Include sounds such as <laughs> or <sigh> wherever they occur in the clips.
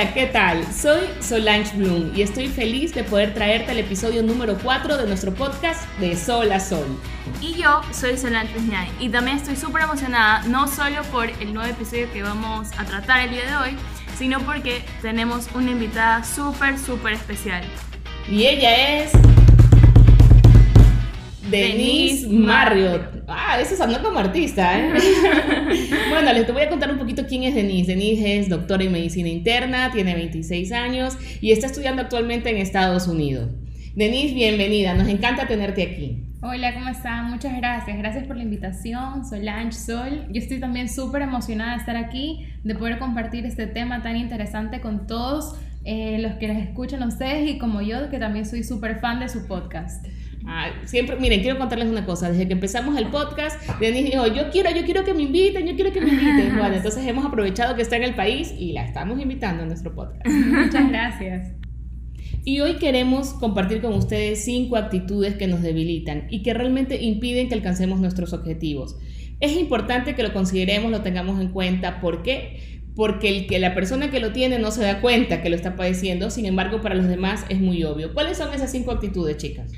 Hola, ¿qué tal? Soy Solange Bloom y estoy feliz de poder traerte el episodio número 4 de nuestro podcast de Sol a Sol. Y yo soy Solange Piñay y también estoy súper emocionada, no solo por el nuevo episodio que vamos a tratar el día de hoy, sino porque tenemos una invitada súper, súper especial. Y ella es... Denise Marriott. Ah, eso sonó como artista, ¿eh? <laughs> bueno, les voy a contar un poquito quién es Denise. Denise es doctora en medicina interna, tiene 26 años y está estudiando actualmente en Estados Unidos. Denise, bienvenida, nos encanta tenerte aquí. Hola, ¿cómo están? Muchas gracias. Gracias por la invitación. Solange Sol. Yo estoy también súper emocionada de estar aquí, de poder compartir este tema tan interesante con todos eh, los que les escuchan ustedes y como yo, que también soy súper fan de su podcast. Ah, siempre, miren, quiero contarles una cosa. Desde que empezamos el podcast, Denise dijo, yo quiero, yo quiero que me inviten, yo quiero que me inviten. <laughs> Bueno, entonces hemos aprovechado que está en el país y la estamos invitando a nuestro podcast. Muchas gracias. Y hoy queremos compartir con ustedes cinco actitudes que nos debilitan y que realmente impiden que alcancemos nuestros objetivos. Es importante que lo consideremos, lo tengamos en cuenta. ¿Por qué? Porque el que la persona que lo tiene no se da cuenta que lo está padeciendo, sin embargo para los demás es muy obvio. ¿Cuáles son esas cinco actitudes, chicas?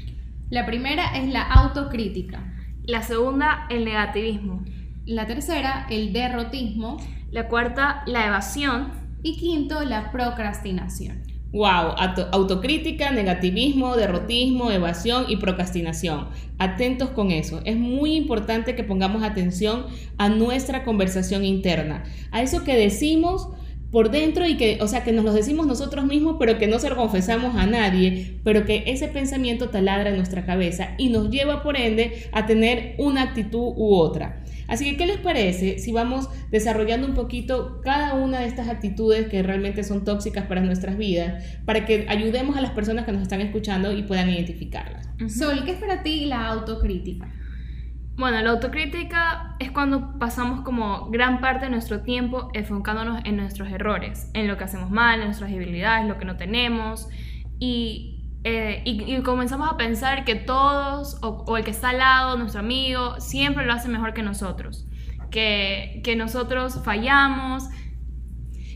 La primera es la autocrítica. La segunda, el negativismo. La tercera, el derrotismo. La cuarta, la evasión. Y quinto, la procrastinación. Wow, autocrítica, negativismo, derrotismo, evasión y procrastinación. Atentos con eso. Es muy importante que pongamos atención a nuestra conversación interna, a eso que decimos por dentro y que, o sea, que nos lo decimos nosotros mismos, pero que no se lo confesamos a nadie, pero que ese pensamiento taladra en nuestra cabeza y nos lleva por ende a tener una actitud u otra. Así que, ¿qué les parece si vamos desarrollando un poquito cada una de estas actitudes que realmente son tóxicas para nuestras vidas, para que ayudemos a las personas que nos están escuchando y puedan identificarlas? Sol, ¿qué es para ti la autocrítica? Bueno, la autocrítica es cuando pasamos como gran parte de nuestro tiempo enfocándonos en nuestros errores, en lo que hacemos mal, en nuestras debilidades, lo que no tenemos y eh, y, comenzamos a pensar que todos, o, el que está al lado, nuestro amigo, siempre lo hace mejor que nosotros, que, que nosotros fallamos.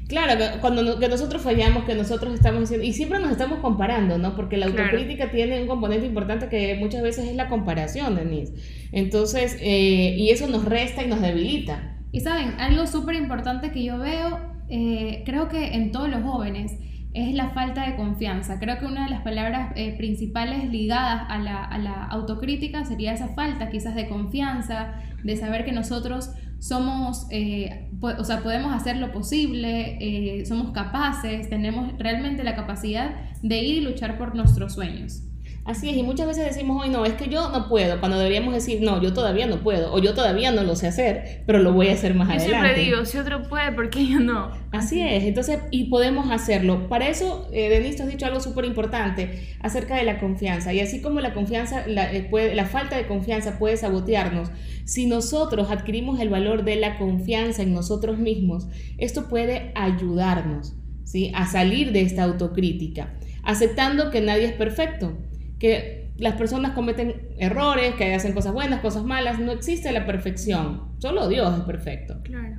Claro, cuando que nosotros fallamos, que nosotros estamos diciendo, y siempre nos estamos comparando, ¿no? Porque la autocrítica tiene un componente importante que muchas veces es la comparación, Denise. Entonces, eh, y eso nos resta y nos debilita. Y saben, algo súper importante que yo veo, eh, creo que en todos los jóvenes, es la falta de confianza. Creo que una de las palabras eh, principales ligadas a la, autocrítica sería esa falta quizás de confianza, de saber que nosotros somos, eh, o sea, podemos hacer lo posible, eh, somos capaces, tenemos realmente la capacidad de ir y luchar por nuestros sueños. Así es, y muchas veces decimos, hoy no, es que yo no puedo, cuando deberíamos decir, no, yo todavía no puedo, o yo todavía no lo sé hacer, pero lo voy a hacer más adelante. Yo siempre digo, si otro puede, ¿por qué yo no? Así es, entonces, y podemos hacerlo. Para eso, eh, Denise, has dicho algo súper importante acerca de la confianza, y así como la confianza, la, eh, puede, la falta de confianza puede sabotearnos, si nosotros adquirimos el valor de la confianza en nosotros mismos, esto puede ayudarnos, ¿sí? A salir de esta autocrítica, aceptando que nadie es perfecto que las personas cometen errores, que hacen cosas buenas, cosas malas, no existe la perfección, solo Dios es perfecto. Claro.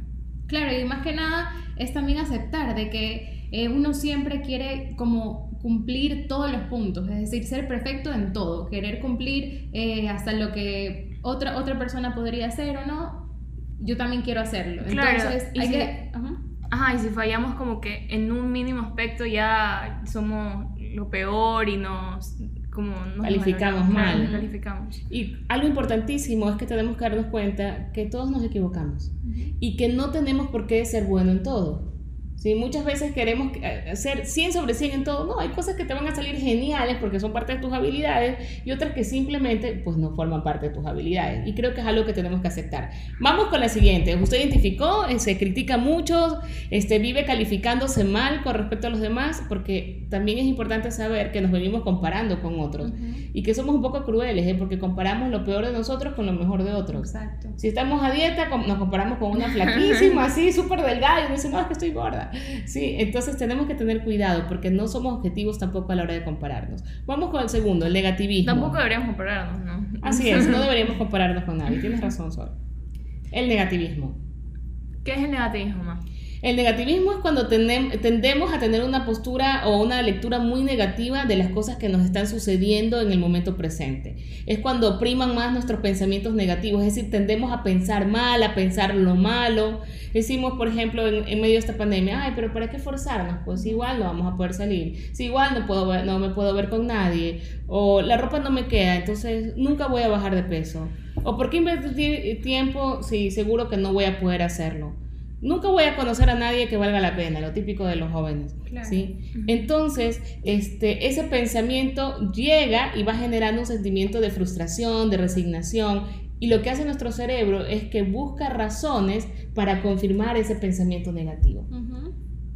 Claro, y más que nada es también aceptar de que eh, uno siempre quiere como cumplir todos los puntos, es decir, ser perfecto en todo, querer cumplir eh, hasta lo que otra, otra persona podría hacer o no, yo también quiero hacerlo. Entonces, hay que... Ajá, y si fallamos como que en un mínimo aspecto ya somos lo peor y nos como calificamos mal. Calificamos. Y algo importantísimo es que tenemos que darnos cuenta que todos nos equivocamos y que no tenemos por qué ser bueno en todo. ¿Sí? Muchas veces queremos hacer 100 sobre 100 en todo. No, hay cosas que te van a salir geniales porque son parte de tus habilidades y otras que simplemente pues no forman parte de tus habilidades. Y creo que es algo que tenemos que aceptar. Vamos con la siguiente. Usted identificó, eh, se critica mucho, este, vive calificándose mal con respecto a los demás porque también es importante saber que nos venimos comparando con otros y que somos un poco crueles ¿eh? porque comparamos lo peor de nosotros con lo mejor de otros. Exacto. Si estamos a dieta, nos comparamos con una <laughs> flaquísima, así, súper delgada y decimos, no, es que estoy gorda. Sí, entonces tenemos que tener cuidado porque no somos objetivos tampoco a la hora de compararnos. Vamos con el segundo, el negativismo. Tampoco deberíamos compararnos, ¿no? Así es, no <laughs> deberíamos compararnos con nadie. Tienes razón, Sol. El negativismo. ¿Qué es el negativismo, ma? El negativismo es cuando tendemos a tener una postura o una lectura muy negativa de las cosas que nos están sucediendo en el momento presente. Es cuando priman más nuestros pensamientos negativos, es decir, tendemos a pensar mal, a pensar lo malo. Decimos, por ejemplo, en, medio de esta pandemia, ay, pero ¿para qué forzarnos? Pues igual no vamos a poder salir. Si igual no, puedo no me puedo ver con nadie. O la ropa no me queda, entonces nunca voy a bajar de peso. O ¿por qué invertir tiempo si seguro que no voy a poder hacerlo? Nunca voy a conocer a nadie que valga la pena, lo típico de los jóvenes. ¿sí? Entonces, este, ese pensamiento llega y va generando un sentimiento de frustración, de resignación, y lo que hace nuestro cerebro es que busca razones para confirmar ese pensamiento negativo.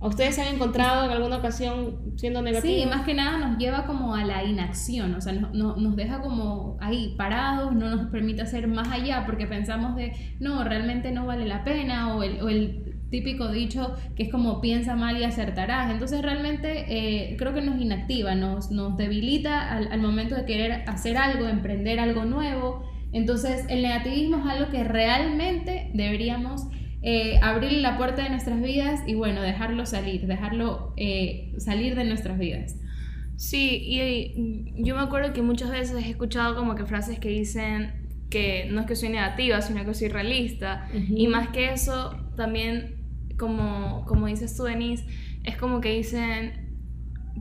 ¿A ustedes se han encontrado en alguna ocasión siendo negativos? Sí, más que nada nos lleva como a la inacción, o sea, nos deja como ahí parados, no nos permite hacer más allá porque pensamos de, no, realmente no vale la pena, o el, típico dicho que es como piensa mal y acertarás. Entonces realmente eh, creo que nos inactiva, nos, nos debilita al, al momento de querer hacer algo, emprender algo nuevo. Entonces el negativismo es algo que realmente deberíamos eh, abrir la puerta de nuestras vidas y bueno, dejarlo salir, dejarlo eh, salir de nuestras vidas. Sí, y, yo me acuerdo que muchas veces he escuchado como que frases que dicen que no es que soy negativa, sino que soy realista. Y más que eso, también, como, como dices tú, Denise, es como que dicen,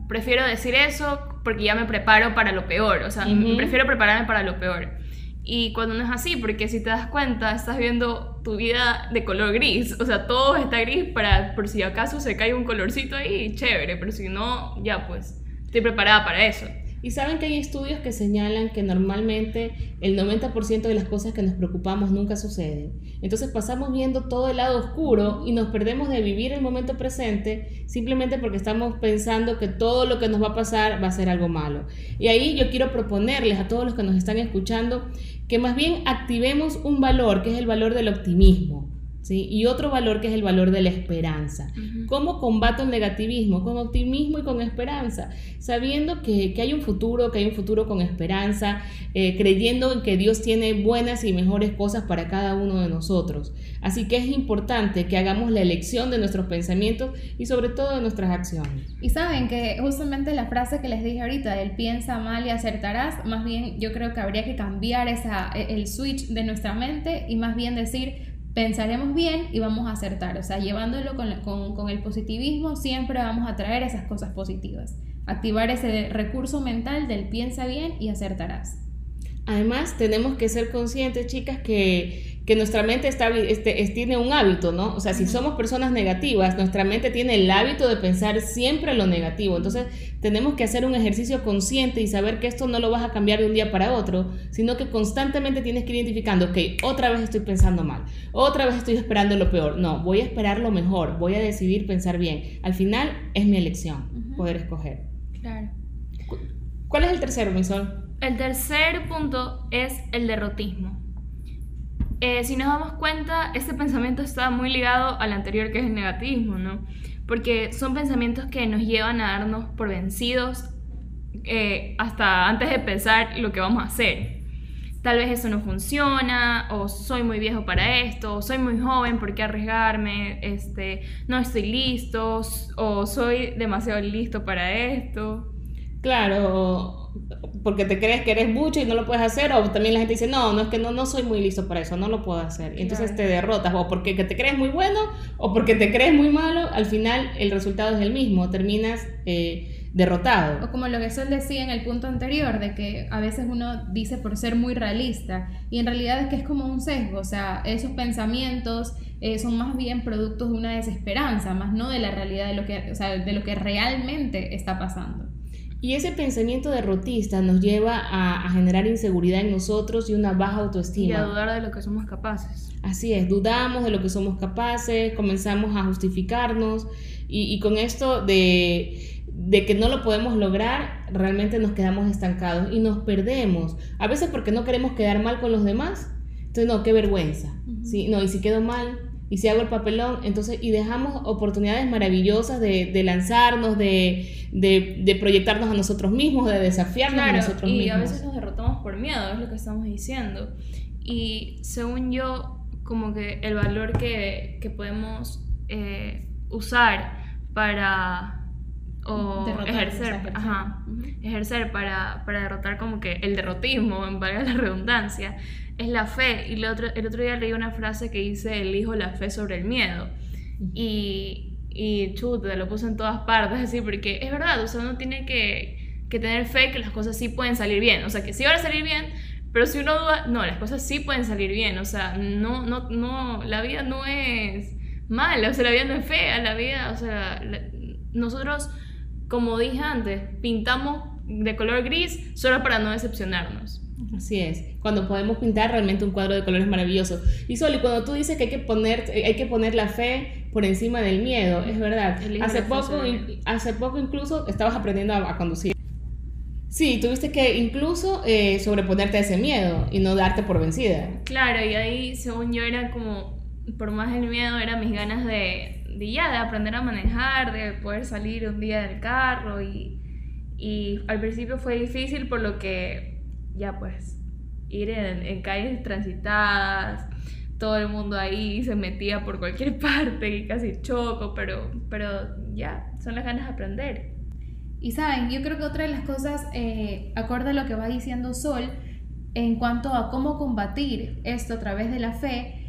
prefiero decir eso porque ya me preparo para lo peor, o sea, prefiero prepararme para lo peor. Y cuando no es así, porque si te das cuenta, estás viendo tu vida de color gris, o sea, todo está gris para por si acaso se cae un colorcito ahí, chévere, pero si no, ya pues, estoy preparada para eso. Y saben que hay estudios que señalan que normalmente el 90% de las cosas que nos preocupamos nunca suceden. Entonces pasamos viendo todo el lado oscuro y nos perdemos de vivir el momento presente simplemente porque estamos pensando que todo lo que nos va a pasar va a ser algo malo. Y ahí yo quiero proponerles a todos los que nos están escuchando que más bien activemos un valor que es el valor del optimismo. Y otro valor que es el valor de la esperanza. ¿Cómo combato el negativismo? Con optimismo y con esperanza, sabiendo que, hay un futuro, que hay un futuro con esperanza, eh, creyendo en que Dios tiene buenas y mejores cosas para cada uno de nosotros. Así que es importante que hagamos la elección de nuestros pensamientos y sobre todo de nuestras acciones. Y saben que justamente la frase que les dije ahorita, del piensa mal y acertarás, más bien yo creo que habría que cambiar esa, el switch de nuestra mente y más bien decir, pensaremos bien y vamos a acertar. O sea, llevándolo con, el positivismo, siempre vamos a traer esas cosas positivas. Activar ese recurso mental del piensa bien y acertarás. Además, tenemos que ser conscientes, chicas, que que nuestra mente está, este, tiene un hábito, ¿no? O sea, si somos personas negativas, nuestra mente tiene el hábito de pensar siempre lo negativo. Entonces, tenemos que hacer un ejercicio consciente y saber que esto no lo vas a cambiar de un día para otro, sino que constantemente tienes que ir identificando, ok, otra vez estoy pensando mal, otra vez estoy esperando lo peor. No, voy a esperar lo mejor, voy a decidir pensar bien. Al final, es mi elección poder escoger. Claro. ¿Cuál es el tercero, mi El tercer punto es el derrotismo. Eh, si nos damos cuenta, este pensamiento está muy ligado al anterior que es el negativismo, ¿no? Porque son pensamientos que nos llevan a darnos por vencidos eh, hasta antes de pensar lo que vamos a hacer. Tal vez eso no funciona, o soy muy viejo para esto, o soy muy joven, ¿por qué arriesgarme? Este, no estoy listo, o soy demasiado listo para esto. Claro, porque te crees que eres mucho y no lo puedes hacer, o también la gente dice, no, no es que no, no soy muy listo para eso, no lo puedo hacer. Y entonces te derrotas, o porque te crees muy bueno, o porque te crees muy malo, al final el resultado es el mismo, terminas eh, derrotado. O como lo que Sol decía en el punto anterior, de que a veces uno dice por ser muy realista, y en realidad es que es como un sesgo, o sea, esos pensamientos eh, son más bien productos de una desesperanza, más no de la realidad de lo que, o sea, de lo que realmente está pasando. Y ese pensamiento derrotista nos lleva a, generar inseguridad en nosotros y una baja autoestima. Y a dudar de lo que somos capaces. Así es, dudamos de lo que somos capaces, comenzamos a justificarnos y, con esto de, de, que no lo podemos lograr, realmente nos quedamos estancados y nos perdemos. A veces porque no queremos quedar mal con los demás. Entonces, no, qué vergüenza. ¿sí? No, y si quedo mal, y si hago el papelón, entonces, y dejamos oportunidades maravillosas de, de lanzarnos, de, de, de, proyectarnos a nosotros mismos, de desafiarnos a nosotros mismos. Y a veces nos derrotamos por miedo, es lo que estamos diciendo. Y según yo, como que el valor que, que podemos eh, usar para o Derrotar, ejercer, sea, ajá, ejercer para, para derrotar como que el derrotismo, en <laughs> valga la redundancia, es la fe. Y el otro, el otro día leí una frase que dice, elijo la fe sobre el miedo. Y, y chuta, lo puse en todas partes, así, porque es verdad, o sea, uno tiene que, que tener fe que las cosas sí pueden salir bien, o sea, que sí van a salir bien, pero si uno duda, no, las cosas sí pueden salir bien, o sea, no, no, no, la vida no es mala, o sea, la vida no es fea, la vida, o sea, la- nosotros, como dije antes, pintamos de color gris solo para no decepcionarnos. Así es, cuando podemos pintar realmente un cuadro de colores maravilloso. Y Soli, cuando tú dices que hay que poner, hay que poner la fe por encima del miedo, es verdad. Hace poco, hace incluso estabas aprendiendo a, a conducir. Sí, tuviste que incluso eh, sobreponerte a ese miedo y no darte por vencida. Claro, y ahí, según yo, era como, por más el miedo, eran mis ganas de, de ya, de aprender a manejar, de poder salir un día del carro y, y al principio fue difícil por lo que, ya pues, ir en, en calles transitadas, todo el mundo ahí se metía por cualquier <laughs> parte y casi choco, pero, pero ya, son las ganas de aprender. Y saben, yo creo que otra de las cosas, eh, acorde a lo que va diciendo Sol, en cuanto a cómo combatir esto a través de la fe,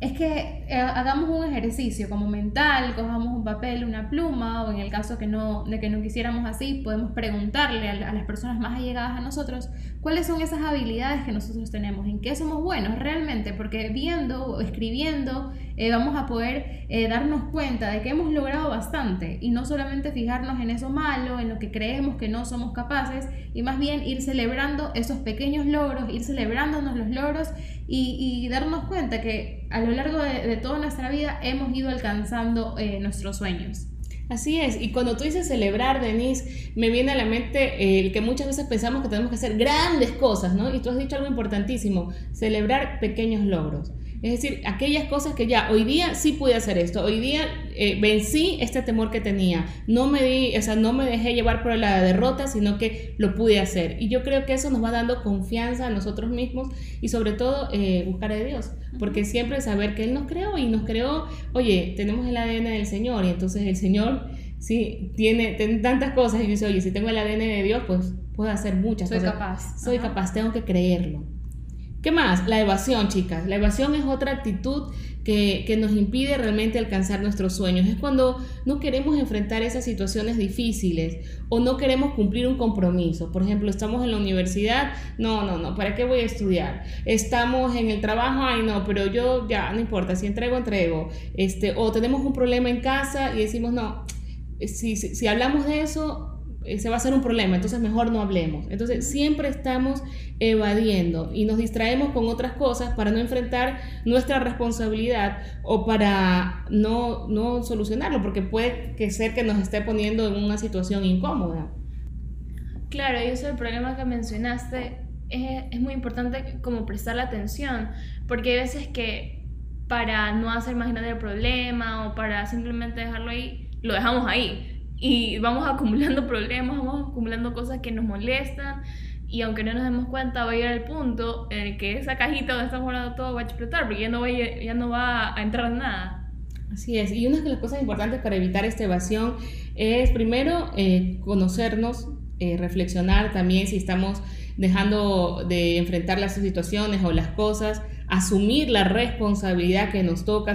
es que eh, hagamos un ejercicio como mental, cojamos un papel, una pluma, o en el caso que no, de que no quisiéramos así, podemos preguntarle a, las personas más allegadas a nosotros cuáles son esas habilidades que nosotros tenemos, en qué somos buenos realmente, porque viendo o escribiendo eh, vamos a poder eh, darnos cuenta de que hemos logrado bastante. Y no solamente fijarnos en eso malo, en lo que creemos que no somos capaces, y más bien ir celebrando esos pequeños logros, ir celebrándonos los logros y, darnos cuenta que a lo largo de, de toda nuestra vida hemos ido alcanzando eh, nuestros sueños. Así es, y cuando tú dices celebrar, Denise, me viene a la mente eh, el que muchas veces pensamos que tenemos que hacer grandes cosas, ¿no? Y tú has dicho algo importantísimo, celebrar pequeños logros. Es decir, aquellas cosas que ya, hoy día sí pude hacer esto, hoy día eh, vencí este temor que tenía, no me di, o sea, no me dejé llevar por la derrota, sino que lo pude hacer. Y yo creo que eso nos va dando confianza a nosotros mismos y sobre todo eh, buscar a Dios, porque siempre saber que Él nos creó y nos creó, oye, tenemos el ADN del Señor y entonces el Señor sí tiene, tiene tantas cosas y dice, oye, si tengo el ADN de Dios, pues puedo hacer muchas Soy cosas. capaz. Soy Ajá. capaz, tengo que creerlo. ¿Qué más? La evasión, chicas. La evasión es otra actitud que, que, nos impide realmente alcanzar nuestros sueños. Es cuando no queremos enfrentar esas situaciones difíciles o no queremos cumplir un compromiso. Por ejemplo, estamos en la universidad, no, no, no, ¿para qué voy a estudiar? Estamos en el trabajo, ay no, pero yo ya, no importa, si entrego, entrego. Este, o tenemos un problema en casa y decimos, no, si, si, si hablamos de eso, se va a hacer un problema, entonces mejor no hablemos. Entonces siempre estamos evadiendo y nos distraemos con otras cosas para no enfrentar nuestra responsabilidad o para no, no solucionarlo, porque puede que ser que nos esté poniendo en una situación incómoda. Claro, y eso es el problema que mencionaste. Es, es muy importante como prestar la atención, porque hay veces que para no hacer más grande el problema o para simplemente dejarlo ahí, lo dejamos ahí y vamos acumulando <laughs> problemas, vamos acumulando cosas que nos molestan y aunque no nos demos cuenta va a llegar el punto en el que esa cajita donde estamos guardando todo va a explotar porque ya no va ya no va a entrar nada. Así es, y una de las cosas importantes para evitar esta evasión es primero eh, conocernos, eh, reflexionar también si estamos dejando de enfrentar las situaciones o las cosas, asumir la responsabilidad que nos toca,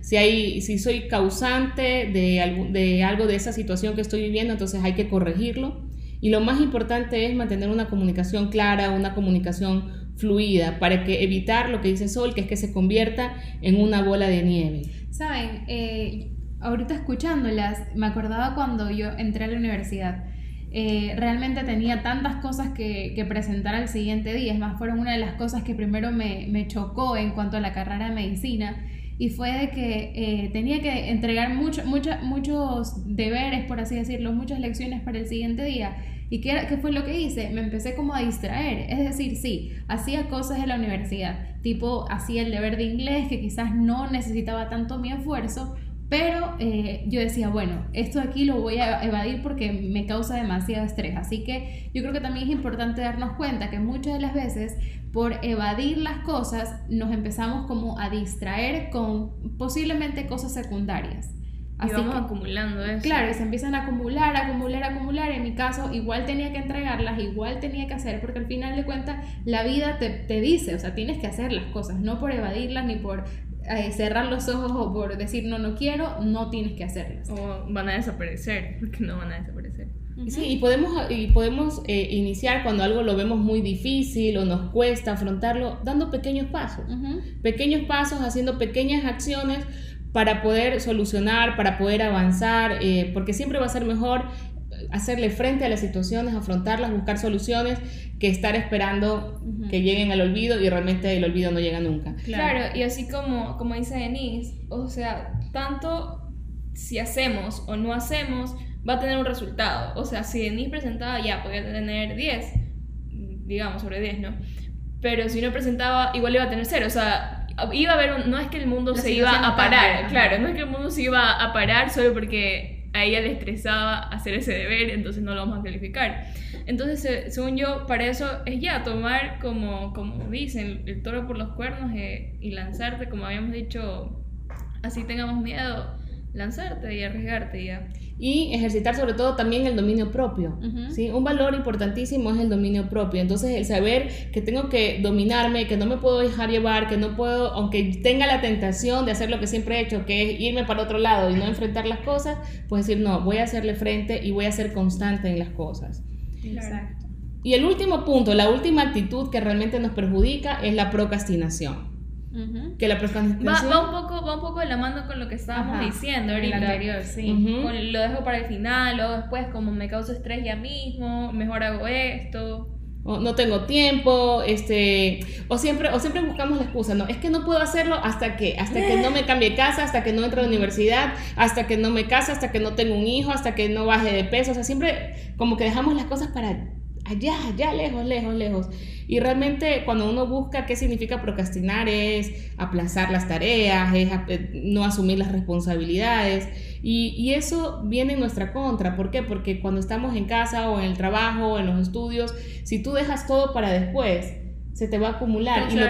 si, hay, si soy causante de algo, de algo de esa situación que estoy viviendo, entonces hay que corregirlo. Y lo más importante es mantener una comunicación clara, una comunicación fluida, para que evitar lo que dice Sol, que es que se convierta en una bola de nieve. Saben, eh, ahorita escuchándolas, me acordaba cuando yo entré a la universidad. Eh, realmente tenía tantas cosas que, presentar al siguiente día. Es más, fueron una de las cosas que primero me, me chocó en cuanto a la carrera de medicina. Y fue de que eh, tenía que entregar mucho, mucho, muchos deberes, por así decirlo, muchas lecciones para el siguiente día. ¿Y qué, qué, fue lo que hice? Me empecé como a distraer. Es decir, sí, hacía cosas en la universidad. Tipo, hacía el deber de inglés, que quizás no necesitaba tanto mi esfuerzo, pero eh, yo decía, bueno, esto de aquí lo voy a evadir porque me causa demasiado estrés. Así que yo creo que también es importante darnos cuenta que muchas de las veces por evadir las cosas nos empezamos como a distraer con posiblemente cosas secundarias. y vamos acumulando eso. Claro, y se empiezan a acumular, acumular, acumular. En mi caso, igual tenía que entregarlas, igual tenía que hacer, porque al final de cuentas la vida te, te dice, o sea, tienes que hacer las cosas, no por evadirlas ni por eh, cerrar los ojos o por decir no, no quiero, no tienes que hacerlas. O van a desaparecer, <laughs> porque no van a desaparecer. Sí, y podemos, y podemos eh, iniciar cuando algo lo vemos muy difícil o nos cuesta afrontarlo, dando pequeños pasos. Pequeños pasos, haciendo pequeñas acciones para poder solucionar, para poder avanzar, eh, porque siempre va a ser mejor hacerle frente a las situaciones, afrontarlas, buscar soluciones, que estar esperando que lleguen al olvido y realmente el olvido no llega nunca. Claro, y así como, como dice Denise, o sea, tanto si hacemos o no hacemos, va a tener un resultado. O sea, si Denise presentaba ya, podía tener 10, digamos, sobre 10, ¿no? Pero si no presentaba, igual iba a tener 0. O sea, iba a haber no es que el mundo se iba a parar, claro, no es que el mundo se iba a parar solo porque a ella le estresaba hacer ese deber, entonces no lo vamos a calificar. Entonces, según yo, para eso es ya tomar, como, como dicen, el toro por los cuernos eh, y lanzarte, como habíamos dicho, así tengamos miedo, lanzarte y arriesgarte ya y ejercitar sobre todo también el dominio propio. ¿sí? Un valor importantísimo es el dominio propio. Entonces el saber que tengo que dominarme, que no me puedo dejar llevar, que no puedo, aunque tenga la tentación de hacer lo que siempre he hecho, que es irme para otro lado y no enfrentar las cosas, pues decir, no, voy a hacerle frente y voy a ser constante en las cosas. Exacto. Y el último punto, la última actitud que realmente nos perjudica es la procrastinación. Que la procrastinación... Va, un poco, va un poco de la mano con lo que estábamos diciendo ahorita. El anterior, sí. lo dejo para el final, o después como me causa estrés ya mismo, mejor hago esto. O no tengo tiempo, este, o siempre, o siempre buscamos la excusa, no, es que no puedo hacerlo hasta que, hasta que no me <laughs> cambie casa, hasta que no entre a la universidad, hasta que no me case, hasta que no tengo un hijo, hasta que no baje de peso, o sea, siempre como que dejamos las cosas para allá, allá, lejos, lejos, lejos. Y realmente cuando uno busca qué significa procrastinar es aplazar las tareas, es eh, no asumir las responsabilidades. Y, eso viene en nuestra contra. ¿Por qué? Porque cuando estamos en casa o en el trabajo o en los estudios, si tú dejas todo para después, se te va a acumular. y, lo,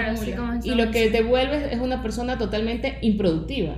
y, lo, que te vuelves es una persona totalmente improductiva.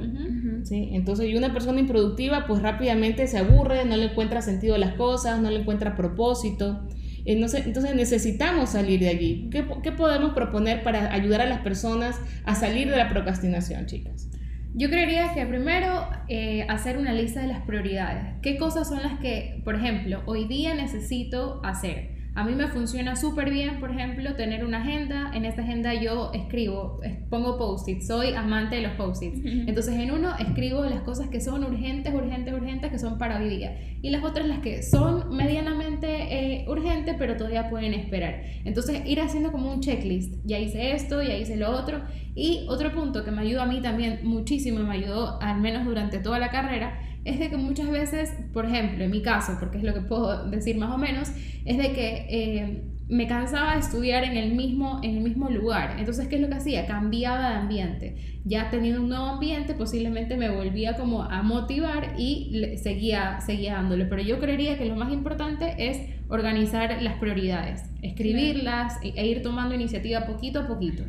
¿sí? Entonces, y una persona improductiva pues rápidamente se aburre, no le encuentra sentido a las cosas, no le encuentra propósito. Entonces, necesitamos salir de allí. ¿Qué, ¿Qué, podemos proponer para ayudar a las personas a salir de la procrastinación, chicas? Yo creería que primero eh, hacer una lista de las prioridades. ¿Qué cosas son las que, por ejemplo, hoy día necesito hacer? A mí me funciona súper bien, por ejemplo, tener una agenda. En esta agenda yo escribo, pongo post-its, soy amante de los post-its. Entonces en uno escribo las cosas que son urgentes, urgentes, urgentes, que son para hoy día. Y las otras las que son medianamente eh, urgentes, pero todavía pueden esperar. Entonces ir haciendo como un checklist. Ya hice esto, ya hice lo otro. Y otro punto que me ayudó a mí también muchísimo, me ayudó al menos durante toda la carrera, es de que muchas veces, por ejemplo, en mi caso, porque es lo que puedo decir más o menos, es de que eh, me cansaba de estudiar en el, mismo, en el mismo lugar. Entonces, ¿qué es lo que hacía? Cambiaba de ambiente. Ya teniendo un nuevo ambiente, posiblemente me volvía como a motivar y seguía, seguía dándole. Pero yo creería que lo más importante es organizar las prioridades, escribirlas e, e ir tomando iniciativa poquito a poquito.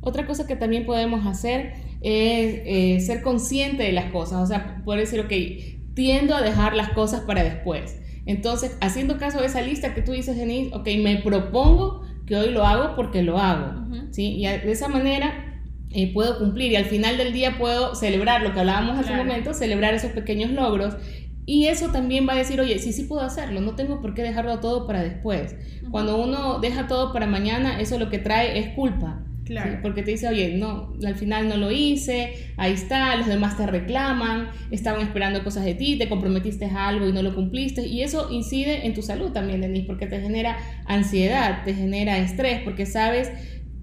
Otra cosa que también podemos hacer es eh, ser consciente de las cosas, o sea, poder decir, ok, tiendo a dejar las cosas para después. Entonces, haciendo caso de esa lista que tú dices, Denise, ok, me propongo que hoy lo hago porque lo hago, ¿sí? Y de esa manera eh, puedo cumplir y al final del día puedo celebrar lo que hablábamos hace un momento, celebrar esos pequeños logros. Y eso también va a decir, oye, sí, sí puedo hacerlo, no tengo por qué dejarlo todo para después. Cuando uno deja todo para mañana, eso lo que trae es culpa. Claro. Porque te dice, oye, no, al final no lo hice, ahí está, los demás te reclaman, estaban esperando cosas de ti, te comprometiste a algo y no lo cumpliste. Y eso incide en tu salud también, Denise, porque te genera ansiedad, te genera estrés, porque sabes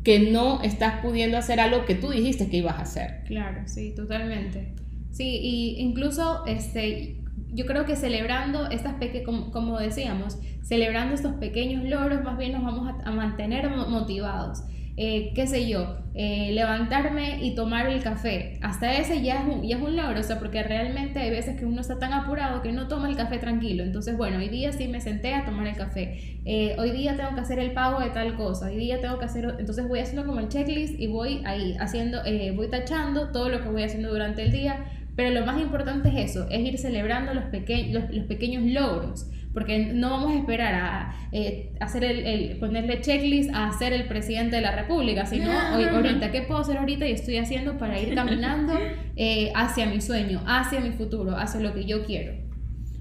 que no estás pudiendo hacer algo que tú dijiste que ibas a hacer. Claro, sí, totalmente. Sí, y incluso este, yo creo que celebrando estas pequeñas, como, como, decíamos, celebrando estos pequeños logros, más bien nos vamos a mantener motivados. Eh, qué sé yo, eh, levantarme y tomar el café. Hasta ese ya es, un, ya es un logro, o sea, porque realmente hay veces que uno está tan apurado que no toma el café tranquilo. Entonces, bueno, hoy día sí me senté a tomar el café. Eh, hoy día tengo que hacer el pago de tal cosa. Hoy día tengo que hacer, entonces voy haciendo como el checklist y voy ahí haciendo, voy tachando todo lo que voy haciendo durante el día Pero lo más importante es eso, es ir celebrando los, los, pequeños logros, porque no vamos a esperar a eh, hacer el, ponerle checklist a ser el presidente de la República, sino hoy, ahorita, ¿qué puedo hacer ahorita y estoy haciendo para ir caminando <laughs> eh, hacia mi sueño, hacia mi futuro, hacia lo que yo quiero?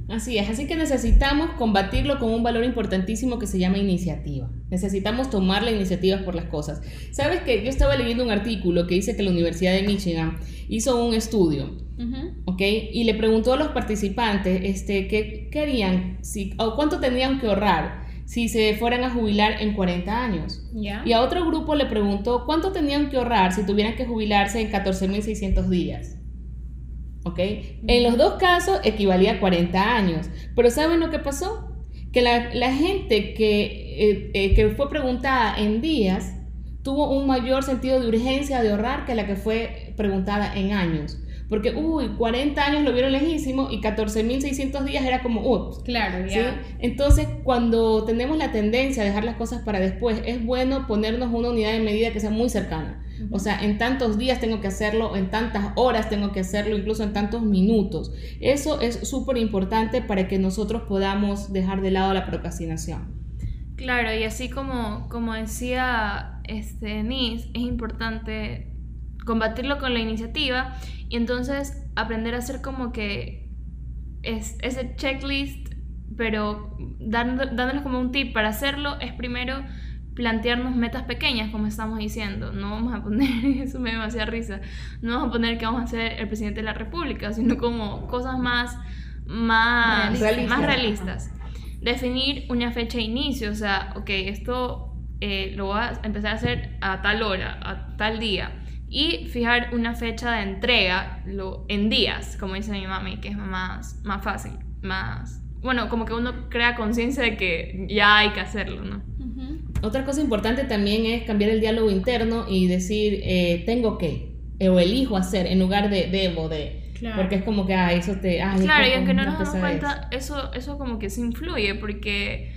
Así es, así que necesitamos combatirlo con un valor importantísimo que se llama iniciativa. Necesitamos tomar la iniciativa por las cosas. Sabes que yo estaba leyendo un artículo que dice que la Universidad de Michigan hizo un estudio, ¿ok? Y le preguntó a los participantes este, qué querían, si, o cuánto tenían que ahorrar si se fueran a jubilar en 40 años. Y a otro grupo le preguntó cuánto tenían que ahorrar si tuvieran que jubilarse en 14.600 días. ¿ok? En los dos casos equivalía a 40 años, pero ¿saben lo que pasó? Que la, gente que, eh, eh, que fue preguntada en días tuvo un mayor sentido de urgencia de ahorrar que la que fue preguntada en años. Porque, uy, 40 años lo vieron lejísimo y 14.600 días era como, ups. Claro, ya. Entonces, cuando tenemos la tendencia a dejar las cosas para después, es bueno ponernos una unidad de medida que sea muy cercana. O sea, en tantos días tengo que hacerlo, en tantas horas tengo que hacerlo, incluso en tantos minutos. Eso es súper importante para que nosotros podamos dejar de lado la procrastinación. Claro, y así como, como decía este, Nis, es importante combatirlo con la iniciativa y entonces aprender a hacer como que es, ese checklist, pero dándoles como un tip para hacerlo es primero plantearnos metas pequeñas, como estamos diciendo. No vamos a poner, <laughs> eso me da demasiada risa, no vamos a poner que vamos a ser el presidente de la República, sino como cosas más, más, más realistas. Definir una fecha de inicio, o sea, ok, esto eh, lo voy a empezar a hacer a tal hora, a tal día. Y fijar una fecha de entrega lo, en días, como dice mi mami, que es más, más fácil, más... Bueno, como que uno crea conciencia de que ya hay que hacerlo, ¿no? Otra cosa importante también es cambiar el diálogo interno y decir, eh, tengo que, eh, o elijo hacer, en lugar de debo, de... Porque es como que, ah, eso te... claro, y aunque no nos damos cuenta, eso, eso como que se influye, porque...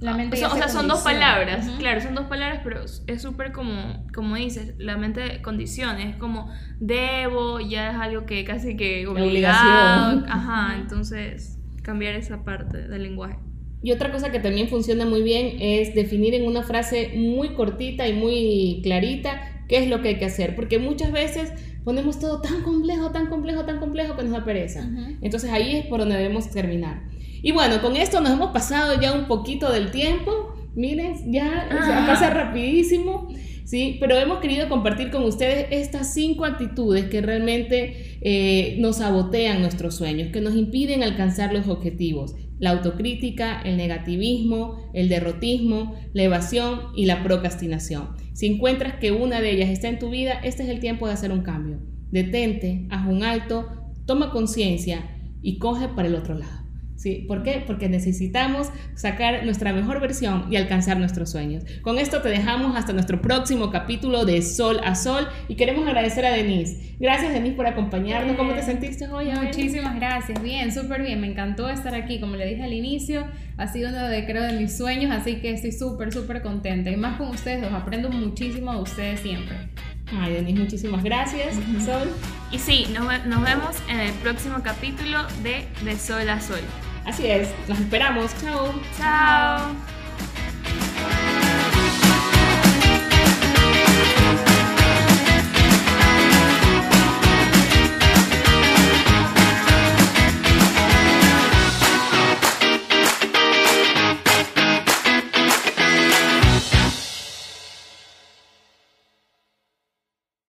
La mente o, sea, son dos palabras, claro, son dos palabras, pero es súper como, como dices, la mente condiciona, es como debo, ya es algo que casi que obligado, <laughs> ajá, entonces cambiar esa parte del lenguaje. Y otra cosa que también funciona muy bien es definir en una frase muy cortita y muy clarita qué es lo que hay que hacer, porque muchas veces ponemos todo tan complejo, tan complejo, tan complejo que nos da pereza. Entonces ahí es por donde debemos terminar. Y bueno, con esto nos hemos pasado ya un poquito del tiempo. Miren, ya, ya pasa rapidísimo. ¿sí? Pero hemos querido compartir con ustedes estas cinco actitudes que realmente eh, nos sabotean nuestros sueños, que nos impiden alcanzar los objetivos. La autocrítica, el negativismo, el derrotismo, la evasión y la procrastinación. Si encuentras que una de ellas está en tu vida, este es el tiempo de hacer un cambio. Detente, haz un alto, toma conciencia y coge para el otro lado. ¿Sí? ¿Por qué? Porque necesitamos sacar nuestra mejor versión y alcanzar nuestros sueños. Con esto te dejamos hasta nuestro próximo capítulo de Sol a Sol y queremos agradecer a Denise. Gracias Denise por acompañarnos. ¿Cómo te sentiste hoy? Muchísimas gracias. Bien, súper bien. Me encantó estar aquí. Como le dije al inicio, ha sido uno de, creo, de mis sueños, así que estoy súper, súper contenta. Y más con ustedes dos, aprendo muchísimo de ustedes siempre. Ay, Denise, muchísimas gracias. Sol. Y sí, nos, nos vemos en el próximo capítulo de De Sol a Sol. Así es, nos esperamos. Chao. Chao.